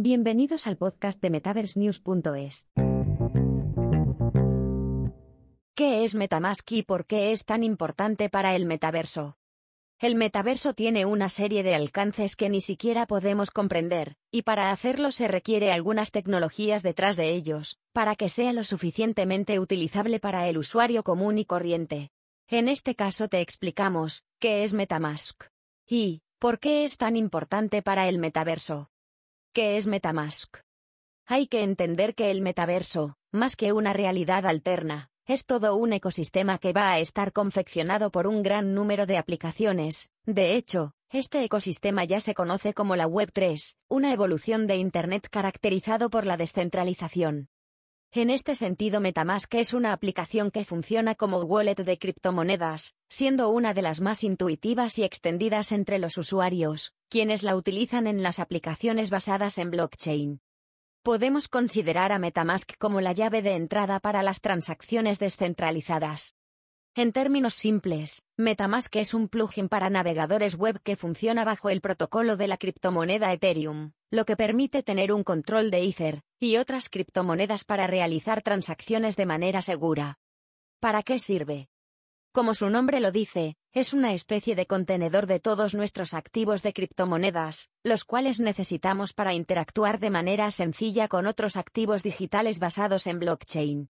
Bienvenidos al podcast de MetaverseNews.es. ¿Qué es Metamask y por qué es tan importante para el metaverso? El metaverso tiene una serie de alcances que ni siquiera podemos comprender, y para hacerlo se requiere algunas tecnologías detrás de ellos, para que sea lo suficientemente utilizable para el usuario común y corriente. En este caso te explicamos, ¿qué es Metamask? Y, ¿por qué es tan importante para el metaverso? ¿Qué es Metamask? Hay que entender que el metaverso, más que una realidad alterna, es todo un ecosistema que va a estar confeccionado por un gran número de aplicaciones. De hecho, este ecosistema ya se conoce como la Web 3, una evolución de Internet caracterizado por la descentralización. En este sentido Metamask es una aplicación que funciona como wallet de criptomonedas, siendo una de las más intuitivas y extendidas entre los usuarios, quienes la utilizan en las aplicaciones basadas en blockchain. Podemos considerar a Metamask como la llave de entrada para las transacciones descentralizadas. En términos simples, Metamask es un plugin para navegadores web que funciona bajo el protocolo de la criptomoneda Ethereum, lo que permite tener un control de Ether y otras criptomonedas para realizar transacciones de manera segura. ¿Para qué sirve? Como su nombre lo dice, es una especie de contenedor de todos nuestros activos de criptomonedas, los cuales necesitamos para interactuar de manera sencilla con otros activos digitales basados en blockchain.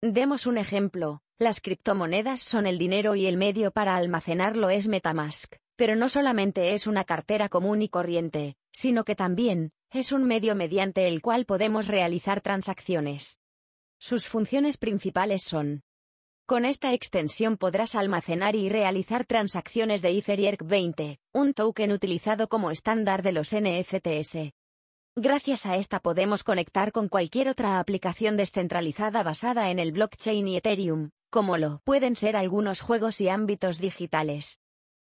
Demos un ejemplo, las criptomonedas son el dinero y el medio para almacenarlo es Metamask, pero no solamente es una cartera común y corriente, sino que también, es un medio mediante el cual podemos realizar transacciones. Sus funciones principales son con esta extensión podrás almacenar y realizar transacciones de Ether ERC20, un token utilizado como estándar de los NFTs. Gracias a esta podemos conectar con cualquier otra aplicación descentralizada basada en el blockchain y Ethereum, como lo pueden ser algunos juegos y ámbitos digitales.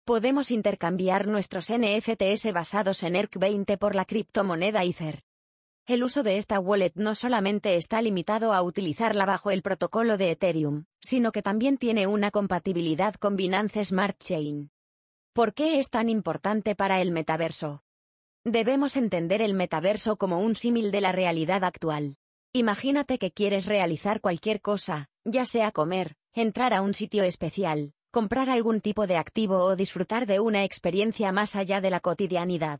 Podemos intercambiar nuestros NFTs basados en ERC20 por la criptomoneda Ether. El uso de esta wallet no solamente está limitado a utilizarla bajo el protocolo de Ethereum, sino que también tiene una compatibilidad con Binance Smart Chain. ¿Por qué es tan importante para el metaverso? Debemos entender el metaverso como un símil de la realidad actual. Imagínate que quieres realizar cualquier cosa, ya sea comer, entrar a un sitio especial, comprar algún tipo de activo o disfrutar de una experiencia más allá de la cotidianidad.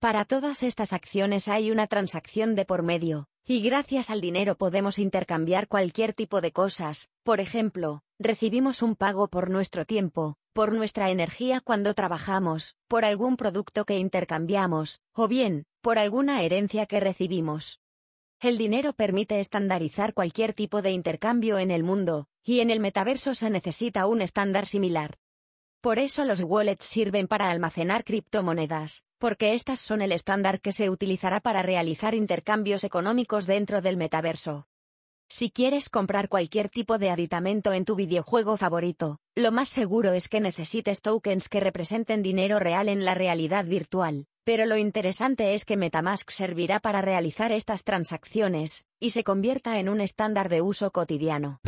Para todas estas acciones hay una transacción de por medio, y gracias al dinero podemos intercambiar cualquier tipo de cosas, por ejemplo, recibimos un pago por nuestro tiempo, por nuestra energía cuando trabajamos, por algún producto que intercambiamos, o bien, por alguna herencia que recibimos. El dinero permite estandarizar cualquier tipo de intercambio en el mundo, y en el metaverso se necesita un estándar similar. Por eso los wallets sirven para almacenar criptomonedas, porque estas son el estándar que se utilizará para realizar intercambios económicos dentro del metaverso. Si quieres comprar cualquier tipo de aditamento en tu videojuego favorito, lo más seguro es que necesites tokens que representen dinero real en la realidad virtual, pero lo interesante es que Metamask servirá para realizar estas transacciones, y se convierta en un estándar de uso cotidiano.